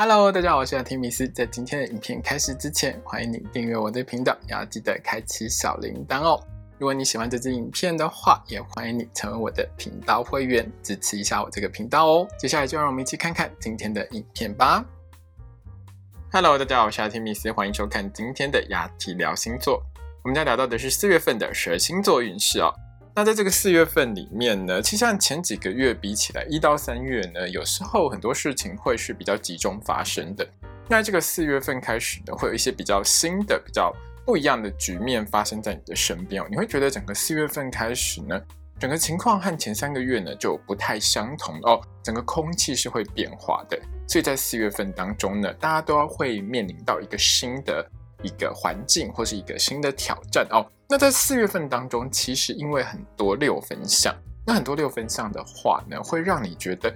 Hello，大家好，我是阿提米斯。在今天的影片开始之前，欢迎你订阅我的频道，也要记得开启小铃铛哦。如果你喜欢这支影片的话，也欢迎你成为我的频道会员，支持一下我这个频道哦。接下来就让我们一起看看今天的影片吧。Hello，大家好，我是阿提米斯，欢迎收看今天的雅提聊星座。我们将聊到的是四月份的十二星座运势哦。那在这个四月份里面呢，其实像前几个月比起来，一到三月呢，有时候很多事情会是比较集中发生的。那这个四月份开始呢，会有一些比较新的、比较不一样的局面发生在你的身边哦。你会觉得整个四月份开始呢，整个情况和前三个月呢就不太相同哦，整个空气是会变化的。所以在四月份当中呢，大家都要会面临到一个新的。一个环境或是一个新的挑战哦。那在四月份当中，其实因为很多六分相，那很多六分相的话呢，会让你觉得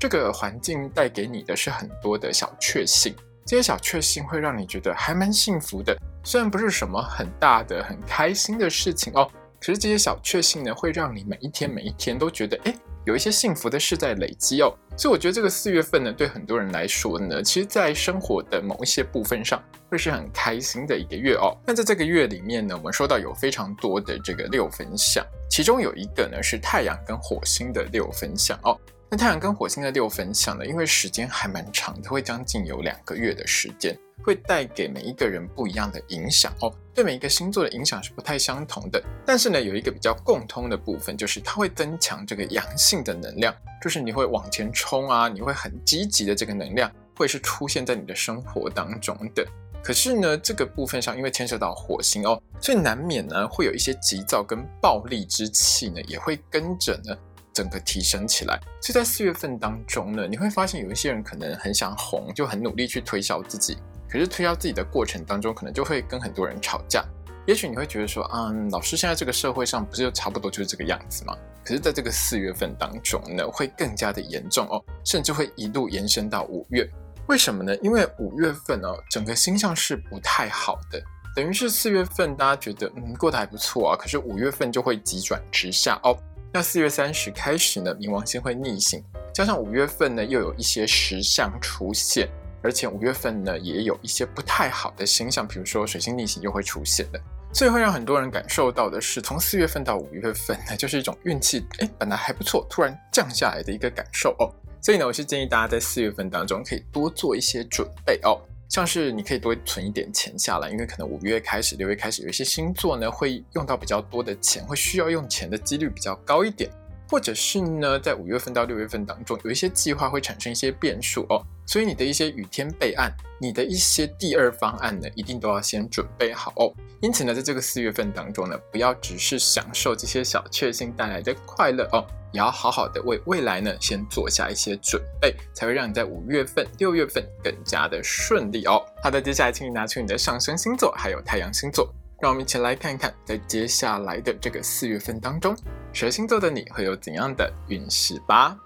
这个环境带给你的是很多的小确幸。这些小确幸会让你觉得还蛮幸福的，虽然不是什么很大的、很开心的事情哦，可是这些小确幸呢，会让你每一天每一天都觉得哎。有一些幸福的事在累积哦，所以我觉得这个四月份呢，对很多人来说呢，其实，在生活的某一些部分上，会是很开心的一个月哦。那在这个月里面呢，我们说到有非常多的这个六分相，其中有一个呢是太阳跟火星的六分相哦。那太阳跟火星的六分相呢，因为时间还蛮长的，会将近有两个月的时间。会带给每一个人不一样的影响哦，对每一个星座的影响是不太相同的。但是呢，有一个比较共通的部分，就是它会增强这个阳性的能量，就是你会往前冲啊，你会很积极的这个能量，会是出现在你的生活当中的。可是呢，这个部分上因为牵涉到火星哦，所以难免呢会有一些急躁跟暴力之气呢，也会跟着呢整个提升起来。所以在四月份当中呢，你会发现有一些人可能很想红，就很努力去推销自己。可是推销自己的过程当中，可能就会跟很多人吵架。也许你会觉得说，嗯，老师现在这个社会上不是就差不多就是这个样子吗？可是在这个四月份当中呢，会更加的严重哦，甚至会一路延伸到五月。为什么呢？因为五月份哦，整个星象是不太好的，等于是四月份大家觉得嗯过得还不错啊，可是五月份就会急转直下哦。那四月三十开始呢，冥王星会逆行，加上五月份呢又有一些石象出现。而且五月份呢，也有一些不太好的星象，比如说水星逆行又会出现的，所以会让很多人感受到的是，从四月份到五月份呢，就是一种运气哎本来还不错，突然降下来的一个感受哦。所以呢，我是建议大家在四月份当中可以多做一些准备哦，像是你可以多存一点钱下来，因为可能五月开始、六月开始有一些星座呢会用到比较多的钱，会需要用钱的几率比较高一点。或者是呢，在五月份到六月份当中，有一些计划会产生一些变数哦，所以你的一些雨天备案，你的一些第二方案呢，一定都要先准备好哦。因此呢，在这个四月份当中呢，不要只是享受这些小确幸带来的快乐哦，也要好好的为未来呢，先做下一些准备，才会让你在五月份、六月份更加的顺利哦。好的，接下来请你拿出你的上升星座，还有太阳星座。让我们一起来看一看，在接下来的这个四月份当中，蛇星座的你会有怎样的运势吧？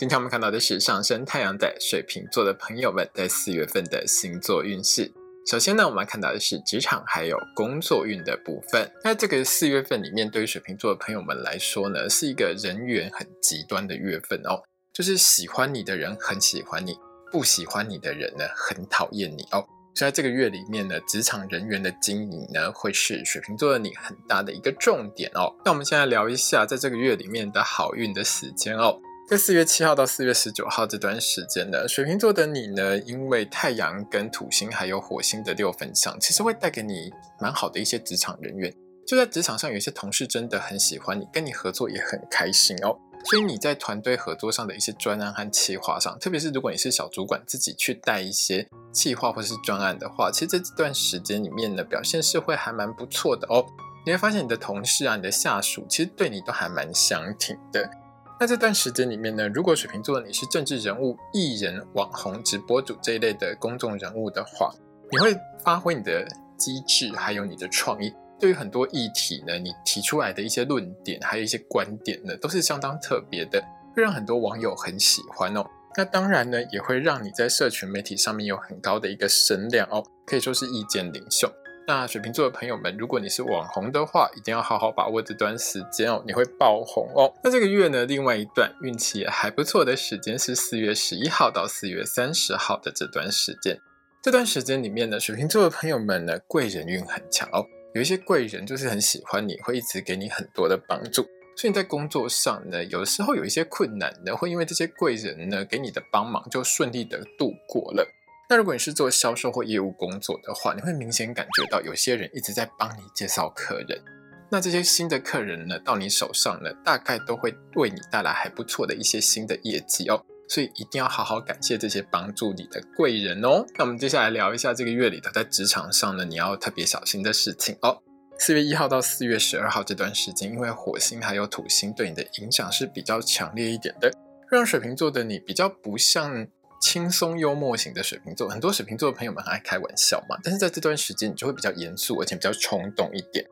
今天我们看到的是上升太阳在水瓶座的朋友们在四月份的星座运势。首先呢，我们看到的是职场还有工作运的部分。那这个四月份里面，对于水瓶座的朋友们来说呢，是一个人缘很极端的月份哦，就是喜欢你的人很喜欢你。不喜欢你的人呢，很讨厌你哦。所以在这个月里面呢，职场人员的经营呢，会是水瓶座的你很大的一个重点哦。那我们现在聊一下，在这个月里面的好运的时间哦。在四月七号到四月十九号这段时间呢，水瓶座的你呢，因为太阳跟土星还有火星的六分相，其实会带给你蛮好的一些职场人员。就在职场上，有一些同事真的很喜欢你，跟你合作也很开心哦。所以你在团队合作上的一些专案和企划上，特别是如果你是小主管自己去带一些企划或是专案的话，其实在这段时间里面呢，表现是会还蛮不错的哦。你会发现你的同事啊，你的下属其实对你都还蛮相挺的。那这段时间里面呢，如果水瓶座你是政治人物、艺人、网红、直播主这一类的公众人物的话，你会发挥你的机智还有你的创意。对于很多议题呢，你提出来的一些论点，还有一些观点呢，都是相当特别的，会让很多网友很喜欢哦。那当然呢，也会让你在社群媒体上面有很高的一个声量哦，可以说是意见领袖。那水瓶座的朋友们，如果你是网红的话，一定要好好把握这段时间哦，你会爆红哦。那这个月呢，另外一段运气也还不错的时间是四月十一号到四月三十号的这段时间。这段时间里面呢，水瓶座的朋友们呢，贵人运很强哦，有一些贵人就是很喜欢你，会一直给你很多的帮助。所以你在工作上呢，有的时候有一些困难呢，会因为这些贵人呢给你的帮忙，就顺利的度过了。那如果你是做销售或业务工作的话，你会明显感觉到有些人一直在帮你介绍客人。那这些新的客人呢，到你手上呢，大概都会为你带来还不错的一些新的业绩哦。所以一定要好好感谢这些帮助你的贵人哦。那我们接下来聊一下这个月里头在职场上呢，你要特别小心的事情哦。四月一号到四月十二号这段时间，因为火星还有土星对你的影响是比较强烈一点的，让水瓶座的你比较不像。轻松幽默型的水瓶座，很多水瓶座的朋友们很爱开玩笑嘛，但是在这段时间你就会比较严肃，而且比较冲动一点。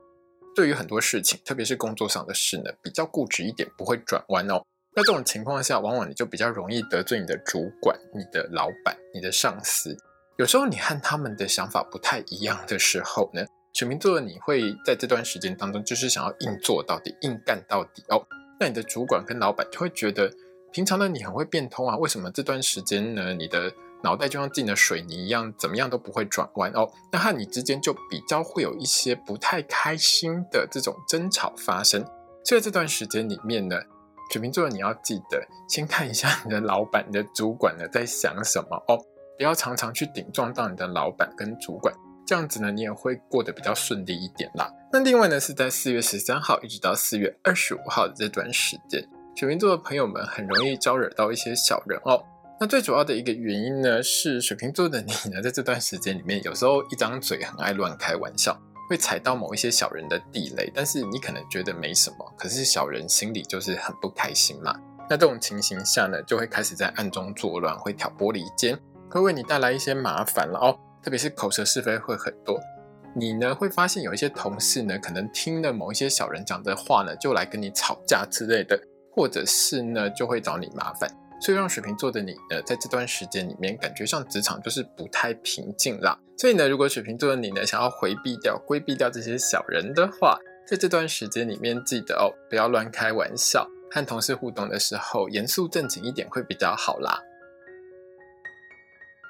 对于很多事情，特别是工作上的事呢，比较固执一点，不会转弯哦。那这种情况下，往往你就比较容易得罪你的主管、你的老板、你的上司。有时候你和他们的想法不太一样的时候呢，水瓶座的你会在这段时间当中，就是想要硬做到底、硬干到底哦。那你的主管跟老板就会觉得。平常呢你很会变通啊，为什么这段时间呢？你的脑袋就像进了水泥一样，怎么样都不会转弯哦。那和你之间就比较会有一些不太开心的这种争吵发生。所以这段时间里面呢，水瓶座你要记得先看一下你的老板、你的主管呢在想什么哦，不要常常去顶撞到你的老板跟主管，这样子呢你也会过得比较顺利一点啦。那另外呢是在四月十三号一直到四月二十五号的这段时间。水瓶座的朋友们很容易招惹到一些小人哦。那最主要的一个原因呢，是水瓶座的你呢，在这段时间里面，有时候一张嘴很爱乱开玩笑，会踩到某一些小人的地雷。但是你可能觉得没什么，可是小人心里就是很不开心嘛。那这种情形下呢，就会开始在暗中作乱，会挑拨离间，会为你带来一些麻烦了哦。特别是口舌是非会很多。你呢会发现有一些同事呢，可能听了某一些小人讲的话呢，就来跟你吵架之类的。或者是呢，就会找你麻烦，所以让水瓶座的你呢，在这段时间里面，感觉上职场就是不太平静啦。所以呢，如果水瓶座的你呢，想要回避掉、规避掉这些小人的话，在这段时间里面，记得哦，不要乱开玩笑，和同事互动的时候，严肃正经一点会比较好啦。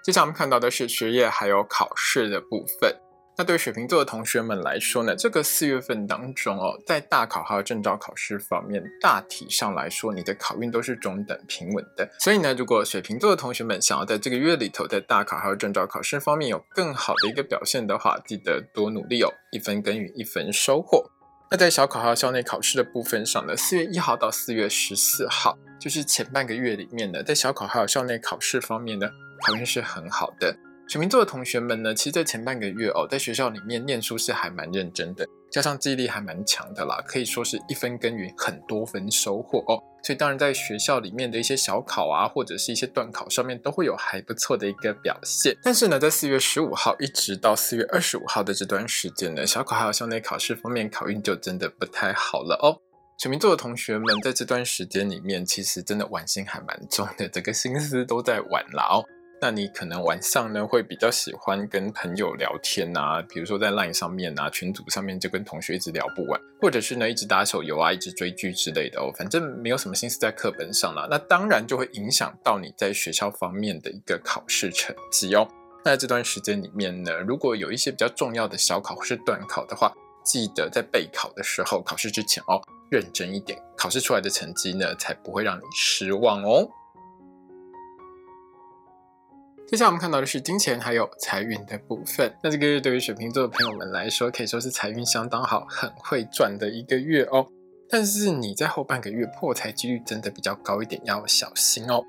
接下来我们看到的是学业还有考试的部分。那对水瓶座的同学们来说呢，这个四月份当中哦，在大考还有证照考试方面，大体上来说，你的考运都是中等平稳的。所以呢，如果水瓶座的同学们想要在这个月里头，在大考还有证照考试方面有更好的一个表现的话，记得多努力哦，一分耕耘一分收获。那在小考还有校内考试的部分上呢，四月一号到四月十四号，就是前半个月里面呢，在小考还有校内考试方面呢，考运是很好的。水瓶座的同学们呢，其实，在前半个月哦，在学校里面念书是还蛮认真的，加上记忆力还蛮强的啦，可以说是一分耕耘很多分收获哦。所以，当然在学校里面的一些小考啊，或者是一些段考上面，都会有还不错的一个表现。但是呢，在四月十五号一直到四月二十五号的这段时间呢，小考还有校内考试方面，考运就真的不太好了哦。水瓶座的同学们在这段时间里面，其实真的玩心还蛮重的，整个心思都在玩啦哦。那你可能晚上呢会比较喜欢跟朋友聊天啊，比如说在 LINE 上面啊，群组上面就跟同学一直聊不完，或者是呢一直打手游啊，一直追剧之类的哦，反正没有什么心思在课本上了。那当然就会影响到你在学校方面的一个考试成绩哦。那这段时间里面呢，如果有一些比较重要的小考或是段考的话，记得在备考的时候，考试之前哦，认真一点，考试出来的成绩呢才不会让你失望哦。接下来我们看到的是金钱还有财运的部分。那这个月对于水瓶座的朋友们来说，可以说是财运相当好、很会赚的一个月哦。但是你在后半个月破财几率真的比较高一点，要小心哦。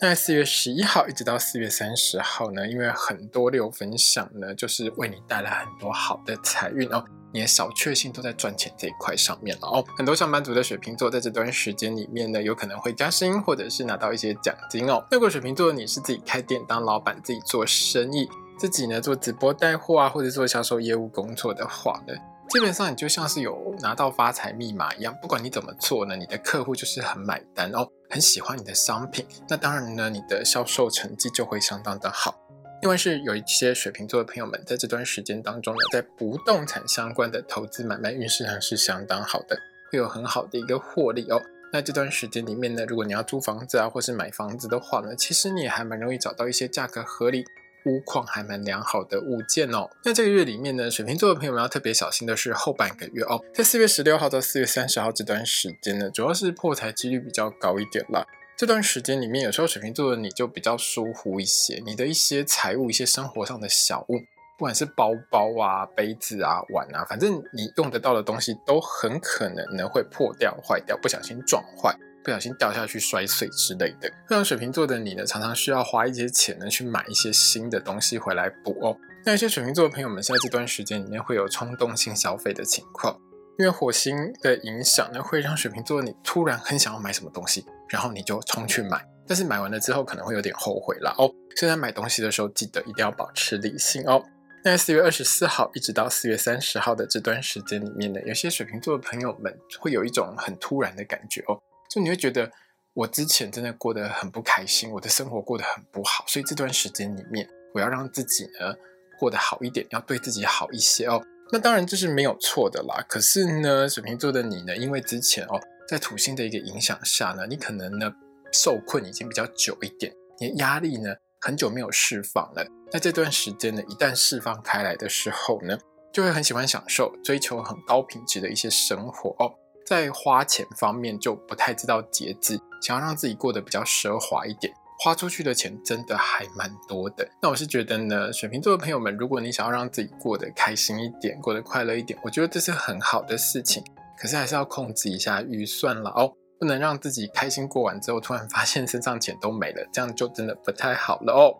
那四月十一号一直到四月三十号呢，因为很多六分享呢，就是为你带来很多好的财运哦。你的小确幸都在赚钱这一块上面了哦。很多上班族的水瓶座在这段时间里面呢，有可能会加薪，或者是拿到一些奖金哦。如果水瓶座你是自己开店当老板，自己做生意，自己呢做直播带货啊，或者做销售业务工作的话呢，基本上你就像是有拿到发财密码一样，不管你怎么做呢，你的客户就是很买单哦，很喜欢你的商品。那当然呢，你的销售成绩就会相当的好。另外是有一些水瓶座的朋友们，在这段时间当中呢，在不动产相关的投资买卖运势上是相当好的，会有很好的一个获利哦。那这段时间里面呢，如果你要租房子啊，或是买房子的话呢，其实你也还蛮容易找到一些价格合理。屋况还蛮良好的物件哦。那这个月里面呢，水瓶座的朋友们要特别小心的是后半个月哦，在四月十六号到四月三十号这段时间呢，主要是破财几率比较高一点啦。这段时间里面，有时候水瓶座的你就比较疏忽一些，你的一些财务、一些生活上的小物，不管是包包啊、杯子啊、碗啊，反正你用得到的东西，都很可能呢会破掉、坏掉，不小心撞坏。不小心掉下去摔碎之类的，让水瓶座的你呢，常常需要花一些钱呢，去买一些新的东西回来补哦。那一些水瓶座的朋友们，在这段时间里面会有冲动性消费的情况，因为火星的影响呢，会让水瓶座你突然很想要买什么东西，然后你就冲去买，但是买完了之后可能会有点后悔了哦。所以在买东西的时候，记得一定要保持理性哦。那四月二十四号一直到四月三十号的这段时间里面呢，有些水瓶座的朋友们会有一种很突然的感觉哦。就你会觉得我之前真的过得很不开心，我的生活过得很不好，所以这段时间里面我要让自己呢过得好一点，要对自己好一些哦。那当然这是没有错的啦。可是呢，水瓶座的你呢，因为之前哦在土星的一个影响下呢，你可能呢受困已经比较久一点，你的压力呢很久没有释放了。那这段时间呢，一旦释放开来的时候呢，就会很喜欢享受、追求很高品质的一些生活哦。在花钱方面就不太知道节制，想要让自己过得比较奢华一点，花出去的钱真的还蛮多的。那我是觉得呢，水瓶座的朋友们，如果你想要让自己过得开心一点，过得快乐一点，我觉得这是很好的事情。可是还是要控制一下预算了哦，不能让自己开心过完之后，突然发现身上钱都没了，这样就真的不太好了哦。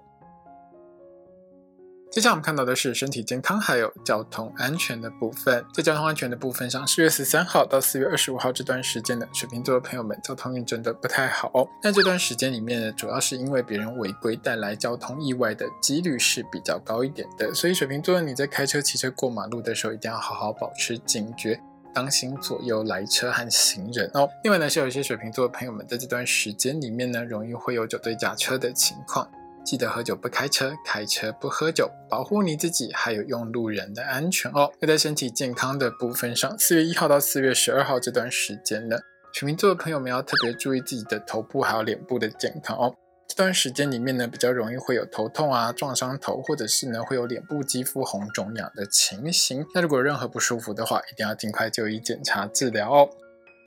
接下来我们看到的是身体健康还有交通安全的部分。在交通安全的部分上，四月十三号到四月二十五号这段时间呢，水瓶座的朋友们交通运真的不太好哦。那这段时间里面呢，主要是因为别人违规带来交通意外的几率是比较高一点的，所以水瓶座你在开车、骑车过马路的时候，一定要好好保持警觉，当心左右来车和行人哦。另外呢，是有一些水瓶座的朋友们在这段时间里面呢，容易会有酒醉驾车的情况。记得喝酒不开车，开车不喝酒，保护你自己，还有用路人的安全哦。在身体健康的部分上，四月一号到四月十二号这段时间呢，水瓶座的朋友们要特别注意自己的头部还有脸部的健康哦。这段时间里面呢，比较容易会有头痛啊、撞伤头，或者是呢会有脸部肌肤红肿痒的情形。那如果有任何不舒服的话，一定要尽快就医检查治疗哦。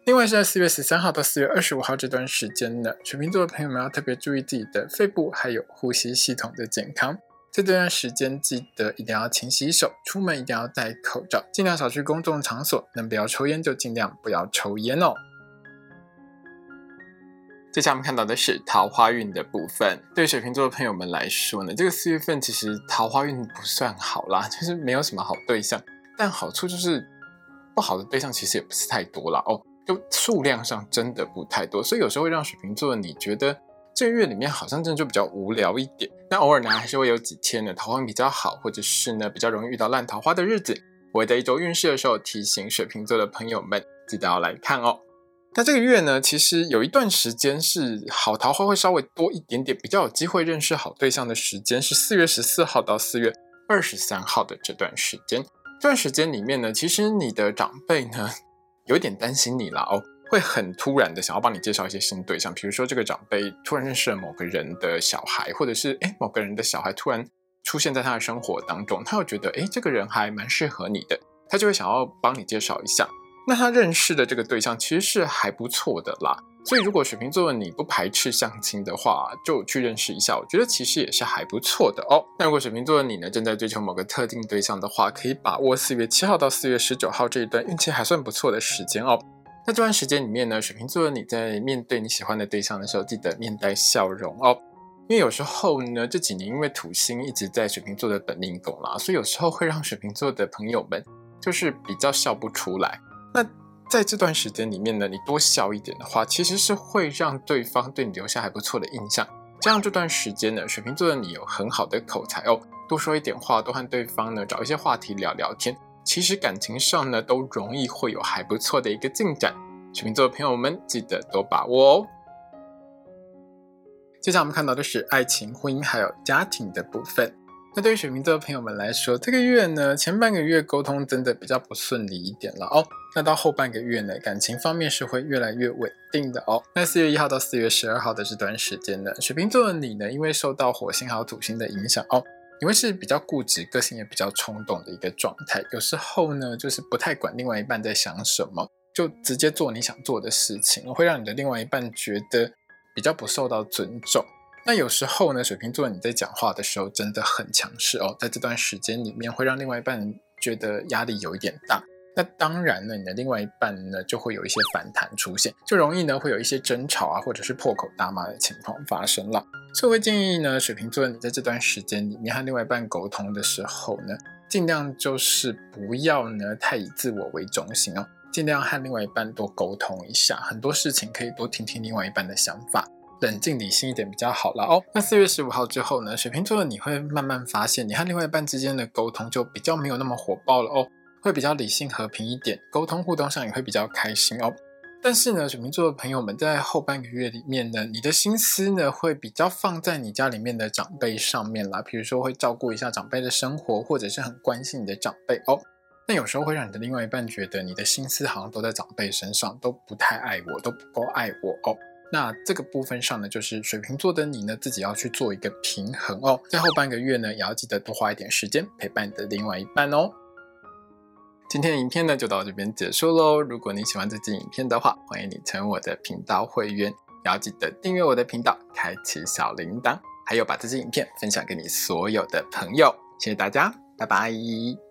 另外是在四月十三号到四月二十五号这段时间呢，水瓶座的朋友们要特别注意自己的肺部还有呼吸系统的健康。在这段时间，记得一定要勤洗手，出门一定要戴口罩，尽量少去公众场所，能不要抽烟就尽量不要抽烟哦。接下来我们看到的是桃花运的部分。对水瓶座的朋友们来说呢，这个四月份其实桃花运不算好啦，就是没有什么好对象。但好处就是不好的对象其实也不是太多了哦。就数量上真的不太多，所以有时候会让水瓶座的你觉得这个月里面好像真的就比较无聊一点。那偶尔呢，还是会有几天呢桃花比较好，或者是呢比较容易遇到烂桃花的日子。我会在一周运势的时候提醒水瓶座的朋友们，记得要来看哦。那这个月呢，其实有一段时间是好桃花会稍微多一点点，比较有机会认识好对象的时间是四月十四号到四月二十三号的这段时间。这段时间里面呢，其实你的长辈呢。有点担心你了哦，会很突然的想要帮你介绍一些新对象，比如说这个长辈突然认识了某个人的小孩，或者是哎某个人的小孩突然出现在他的生活当中，他又觉得哎这个人还蛮适合你的，他就会想要帮你介绍一下。那他认识的这个对象其实是还不错的啦，所以如果水瓶座的你不排斥相亲的话，就去认识一下，我觉得其实也是还不错的哦。那如果水瓶座的你呢，正在追求某个特定对象的话，可以把握四月七号到四月十九号这一段运气还算不错的时间哦。那这段时间里面呢，水瓶座的你在面对你喜欢的对象的时候，记得面带笑容哦。因为有时候呢，这几年因为土星一直在水瓶座的本命宫啦，所以有时候会让水瓶座的朋友们就是比较笑不出来。那在这段时间里面呢，你多笑一点的话，其实是会让对方对你留下还不错的印象。这样这段时间呢，水瓶座的你有很好的口才哦，多说一点话，多和对方呢找一些话题聊聊天，其实感情上呢都容易会有还不错的一个进展。水瓶座的朋友们记得多把握哦。接下来我们看到的是爱情、婚姻还有家庭的部分。那对于水瓶座的朋友们来说，这个月呢，前半个月沟通真的比较不顺利一点了哦。那到后半个月呢，感情方面是会越来越稳定的哦。那四月一号到四月十二号的这段时间呢，水瓶座的你呢，因为受到火星还有土星的影响哦，你会是比较固执、个性也比较冲动的一个状态。有时候呢，就是不太管另外一半在想什么，就直接做你想做的事情，会让你的另外一半觉得比较不受到尊重。那有时候呢，水瓶座你在讲话的时候真的很强势哦，在这段时间里面会让另外一半觉得压力有一点大。那当然呢，你的另外一半呢就会有一些反弹出现，就容易呢会有一些争吵啊，或者是破口大骂的情况发生了。所以我会建议呢，水瓶座你在这段时间里面和另外一半沟通的时候呢，尽量就是不要呢太以自我为中心哦，尽量和另外一半多沟通一下，很多事情可以多听听另外一半的想法。冷静理性一点比较好了哦。那四月十五号之后呢，水瓶座的你会慢慢发现，你和另外一半之间的沟通就比较没有那么火爆了哦，会比较理性和平一点，沟通互动上也会比较开心哦。但是呢，水瓶座的朋友们在后半个月里面呢，你的心思呢会比较放在你家里面的长辈上面啦，比如说会照顾一下长辈的生活，或者是很关心你的长辈哦。那有时候会让你的另外一半觉得你的心思好像都在长辈身上，都不太爱我，都不够爱我哦。那这个部分上呢，就是水瓶座的你呢，自己要去做一个平衡哦。在后半个月呢，也要记得多花一点时间陪伴你的另外一半哦。今天的影片呢，就到这边结束喽。如果你喜欢这支影片的话，欢迎你成为我的频道会员，也要记得订阅我的频道，开启小铃铛，还有把这支影片分享给你所有的朋友。谢谢大家，拜拜。